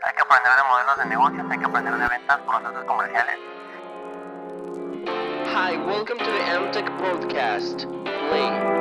Hay que aprender de modelos de negocios, hay que aprender de ventas, procesos comerciales. Hi, welcome to the MTech Podcast. Play.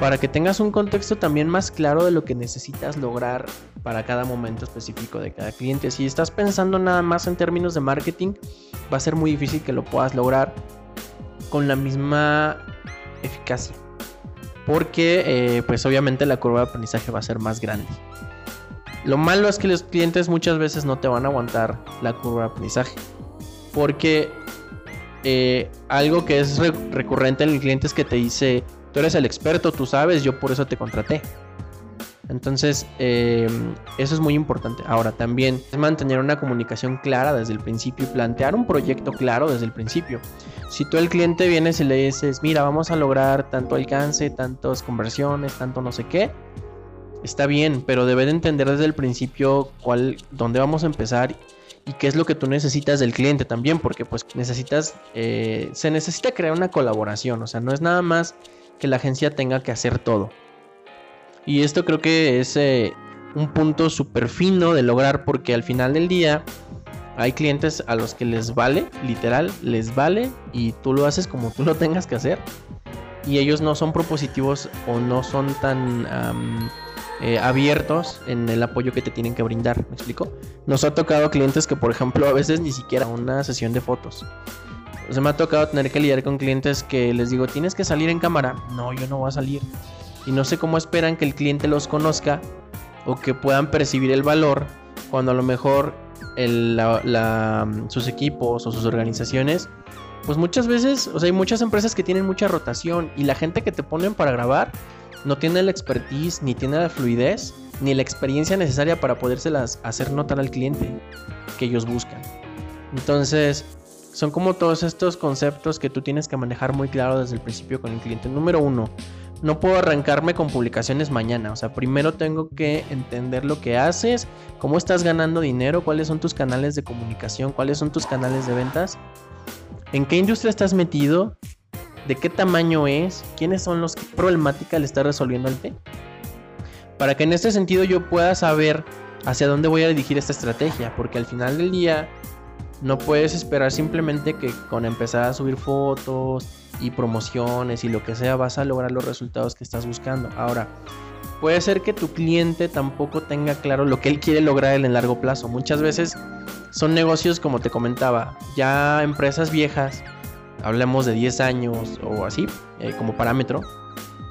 para que tengas un contexto también más claro de lo que necesitas lograr para cada momento específico de cada cliente. Si estás pensando nada más en términos de marketing, va a ser muy difícil que lo puedas lograr con la misma eficacia. Porque eh, pues obviamente la curva de aprendizaje va a ser más grande. Lo malo es que los clientes muchas veces no te van a aguantar la curva de aprendizaje. Porque eh, algo que es recurrente en el cliente es que te dice, tú eres el experto, tú sabes, yo por eso te contraté. Entonces, eh, eso es muy importante. Ahora, también es mantener una comunicación clara desde el principio y plantear un proyecto claro desde el principio. Si tú el cliente vienes y le dices, mira, vamos a lograr tanto alcance, tantas conversiones, tanto no sé qué, está bien, pero debe de entender desde el principio cuál, dónde vamos a empezar y qué es lo que tú necesitas del cliente también, porque pues necesitas, eh, se necesita crear una colaboración, o sea, no es nada más que la agencia tenga que hacer todo. Y esto creo que es eh, un punto súper fino de lograr porque al final del día hay clientes a los que les vale, literal, les vale y tú lo haces como tú lo tengas que hacer. Y ellos no son propositivos o no son tan eh, abiertos en el apoyo que te tienen que brindar. ¿Me explico? Nos ha tocado clientes que, por ejemplo, a veces ni siquiera una sesión de fotos. Se me ha tocado tener que lidiar con clientes que les digo, tienes que salir en cámara. No, yo no voy a salir. Y no sé cómo esperan que el cliente los conozca o que puedan percibir el valor cuando a lo mejor sus equipos o sus organizaciones, pues muchas veces, o sea, hay muchas empresas que tienen mucha rotación y la gente que te ponen para grabar no tiene la expertise, ni tiene la fluidez, ni la experiencia necesaria para podérselas hacer notar al cliente que ellos buscan. Entonces, son como todos estos conceptos que tú tienes que manejar muy claro desde el principio con el cliente. Número uno, no puedo arrancarme con publicaciones mañana. O sea, primero tengo que entender lo que haces, cómo estás ganando dinero, cuáles son tus canales de comunicación, cuáles son tus canales de ventas, en qué industria estás metido, de qué tamaño es, quiénes son los que problemática le está resolviendo al té. Para que en este sentido yo pueda saber hacia dónde voy a dirigir esta estrategia, porque al final del día no puedes esperar simplemente que con empezar a subir fotos y promociones y lo que sea vas a lograr los resultados que estás buscando. Ahora, puede ser que tu cliente tampoco tenga claro lo que él quiere lograr en el largo plazo. Muchas veces son negocios, como te comentaba, ya empresas viejas, hablemos de 10 años o así, eh, como parámetro,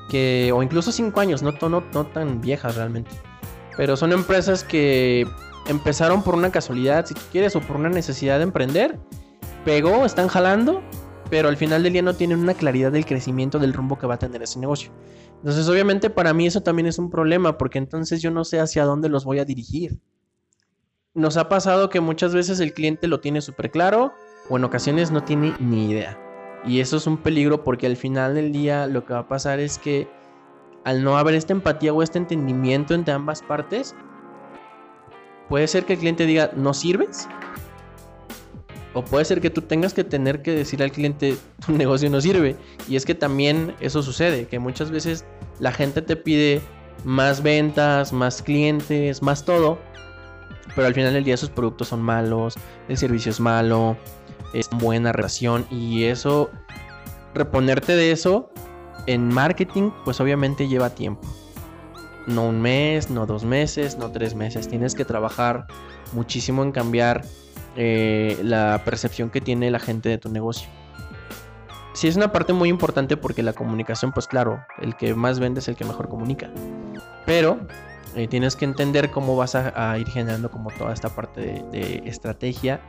que, o incluso 5 años, no, no, no tan viejas realmente. Pero son empresas que empezaron por una casualidad, si tú quieres, o por una necesidad de emprender. Pegó, están jalando, pero al final del día no tienen una claridad del crecimiento del rumbo que va a tener ese negocio. Entonces, obviamente, para mí eso también es un problema, porque entonces yo no sé hacia dónde los voy a dirigir. Nos ha pasado que muchas veces el cliente lo tiene súper claro, o en ocasiones no tiene ni idea. Y eso es un peligro porque al final del día lo que va a pasar es que al no haber esta empatía o este entendimiento entre ambas partes, Puede ser que el cliente diga, no sirves. O puede ser que tú tengas que tener que decir al cliente, tu negocio no sirve. Y es que también eso sucede, que muchas veces la gente te pide más ventas, más clientes, más todo. Pero al final del día sus productos son malos, el servicio es malo, es buena relación. Y eso, reponerte de eso en marketing, pues obviamente lleva tiempo no un mes, no dos meses, no tres meses. Tienes que trabajar muchísimo en cambiar eh, la percepción que tiene la gente de tu negocio. Sí es una parte muy importante porque la comunicación, pues claro, el que más vende es el que mejor comunica. Pero eh, tienes que entender cómo vas a, ir generando como toda esta parte de estrategia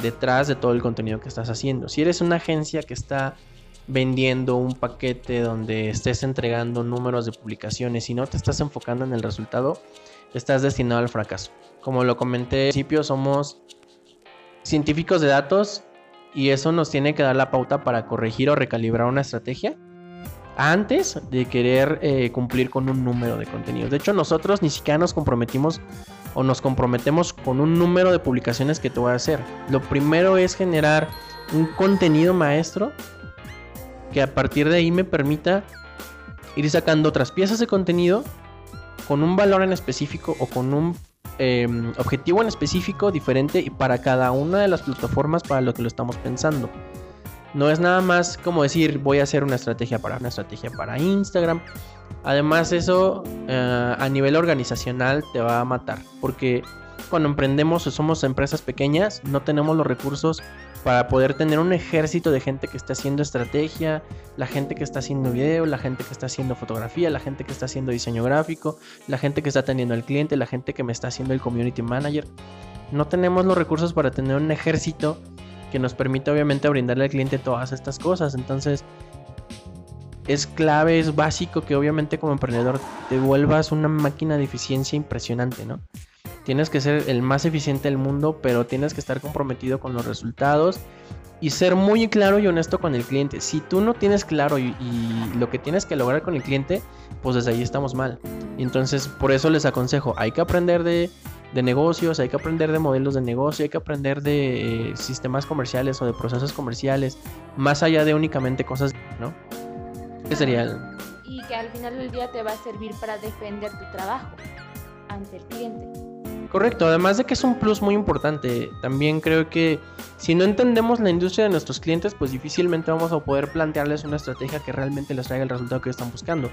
detrás de todo el contenido que estás haciendo. Si eres una agencia que está vendiendo un paquete donde estés entregando números de publicaciones y no te estás enfocando en el resultado, estás destinado al fracaso. Como lo comenté al principio, somos científicos de datos y eso nos tiene que dar la pauta para corregir o recalibrar una estrategia antes de querer eh, cumplir con un número de contenidos. De hecho, nosotros ni siquiera nos comprometimos o nos comprometemos con un número de publicaciones que te voy a hacer. Lo primero es generar un contenido maestro que a partir de ahí me permita ir sacando otras piezas de contenido con un valor en específico o con un eh, objetivo en específico diferente y para cada una de las plataformas para lo que lo estamos pensando. No es nada más como decir voy a hacer una estrategia para una estrategia para Instagram. Además eso eh, a nivel organizacional te va a matar porque cuando emprendemos o somos empresas pequeñas no tenemos los recursos para poder tener un ejército de gente que está haciendo estrategia, la gente que está haciendo video, la gente que está haciendo fotografía, la gente que está haciendo diseño gráfico, la gente que está atendiendo al cliente, la gente que me está haciendo el community manager. No tenemos los recursos para tener un ejército que nos permita obviamente brindarle al cliente todas estas cosas. Entonces es clave, es básico que obviamente como emprendedor te vuelvas una máquina de eficiencia impresionante, ¿no? Tienes que ser el más eficiente del mundo, pero tienes que estar comprometido con los resultados y ser muy claro y honesto con el cliente. Si tú no tienes claro y, lo que tienes que lograr con el cliente, pues desde ahí estamos mal. Entonces, por eso les aconsejo, hay que aprender de, negocios, hay que aprender de modelos de negocio, hay que aprender de eh, sistemas comerciales o de procesos comerciales, más allá de únicamente cosas, ¿no? ¿Qué sería? El... Y que al final del día te va a servir para defender tu trabajo ante el cliente. Correcto, además de que es un plus muy importante, también creo que si no entendemos la industria de nuestros clientes, pues difícilmente vamos a poder plantearles una estrategia que realmente les traiga el resultado que están buscando.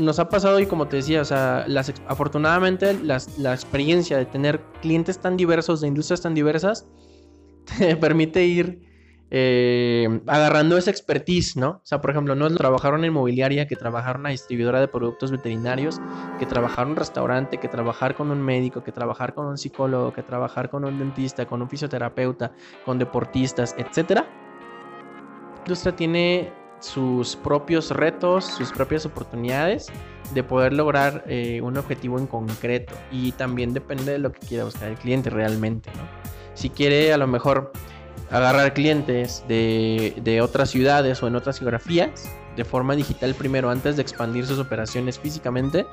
Nos ha pasado y como te decía, o sea, afortunadamente la experiencia de tener clientes tan diversos, de industrias tan diversas, te permite ir eh, agarrando esa expertise, ¿no? O sea, por ejemplo, no es trabajar en inmobiliaria, que trabajar en una distribuidora de productos veterinarios, que trabajar en restaurante, que trabajar con un médico, que trabajar con un psicólogo, que trabajar con un dentista, con un fisioterapeuta, con deportistas, etcétera. La industria tiene sus propios retos, sus propias oportunidades de poder lograr eh, un objetivo en concreto y también depende de lo que quiera buscar el cliente realmente, ¿no? Si quiere a lo mejor agarrar clientes de, otras ciudades o en otras geografías de forma digital primero antes de expandir sus operaciones físicamente,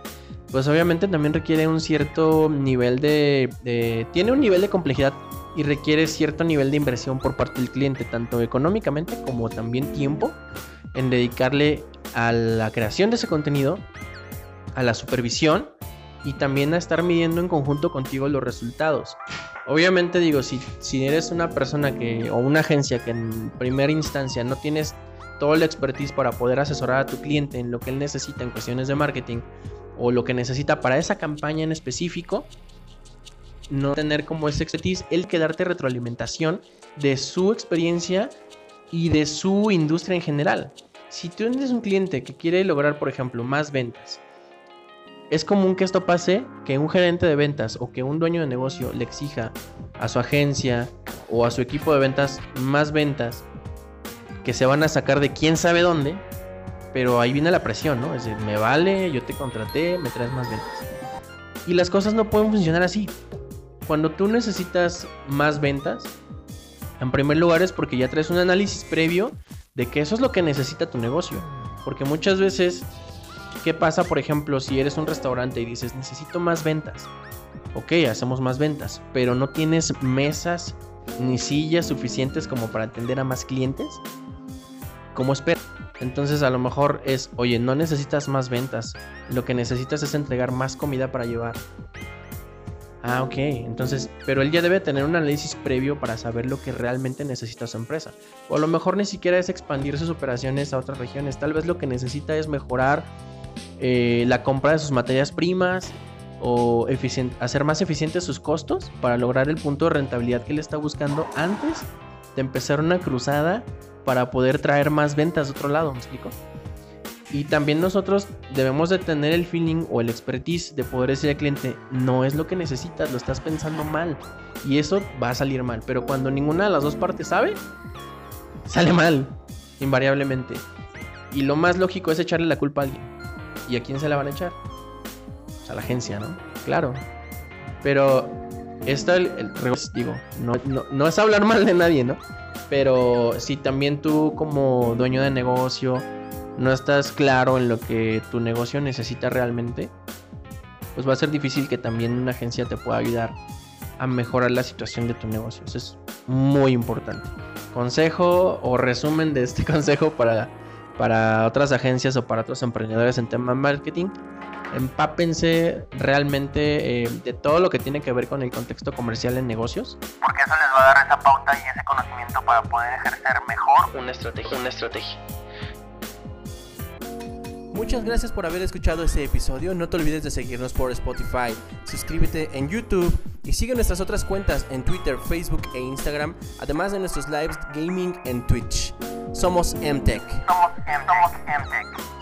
pues obviamente también requiere un cierto nivel de, tiene un nivel de complejidad y requiere cierto nivel de inversión por parte del cliente, tanto económicamente como también tiempo en dedicarle a la creación de ese contenido, a la supervisión y también a estar midiendo en conjunto contigo los resultados. Obviamente digo, si, si eres una persona que o una agencia que en primera instancia no tienes toda la expertise para poder asesorar a tu cliente en lo que él necesita en cuestiones de marketing o lo que necesita para esa campaña en específico, no tener como ese expertise, el que darte retroalimentación de su experiencia y de su industria en general. Si tú eres un cliente que quiere lograr, por ejemplo, más ventas es común que esto pase, que un gerente de ventas o que un dueño de negocio le exija a su agencia o a su equipo de ventas más ventas que se van a sacar de quién sabe dónde, pero ahí viene la presión, ¿no? Es decir, me vale, yo te contraté, me traes más ventas. Y las cosas no pueden funcionar así. Cuando tú necesitas más ventas, en primer lugar es porque ya traes un análisis previo de que eso es lo que necesita tu negocio. Porque muchas veces ¿Qué pasa, por ejemplo, si eres un restaurante y dices, necesito más ventas? Ok, hacemos más ventas, pero no tienes mesas ni sillas suficientes como para atender a más clientes. ¿Cómo esperas? Entonces a lo mejor es, oye, no necesitas más ventas, lo que necesitas es entregar más comida para llevar. Ah, ok, entonces, pero él ya debe tener un análisis previo para saber lo que realmente necesita su empresa. O a lo mejor ni siquiera es expandir sus operaciones a otras regiones, tal vez lo que necesita es mejorar eh, la compra de sus materias primas o hacer más eficientes sus costos para lograr el punto de rentabilidad que él está buscando antes de empezar una cruzada para poder traer más ventas de otro lado, ¿me explico? Y también nosotros debemos de tener el feeling o el expertise de poder decir al cliente, no es lo que necesitas, lo estás pensando mal. Y eso va a salir mal. Pero cuando ninguna de las dos partes sabe, sale mal, invariablemente. Y lo más lógico es echarle la culpa a alguien. ¿Y a quién se la van a echar? Pues a la agencia, ¿no? Claro. Pero esto, el, digo, no, no, es hablar mal de nadie, ¿no? Pero si también tú como dueño de negocio no estás claro en lo que tu negocio necesita realmente, pues va a ser difícil que también una agencia te pueda ayudar a mejorar la situación de tu negocio. Eso es muy importante. Consejo o resumen de este consejo para para otras agencias o para otros emprendedores en tema de marketing. Empápense realmente eh, de todo lo que tiene que ver con el contexto comercial en negocios. Porque eso les va a dar esa pauta y ese conocimiento para poder ejercer mejor Una estrategia, una estrategia. Muchas gracias por haber escuchado este episodio. No te olvides de seguirnos por Spotify, suscríbete en YouTube y sigue nuestras otras cuentas en Twitter, Facebook e Instagram, además de nuestros lives gaming en Twitch. Somos MTech. somos, somos MTech.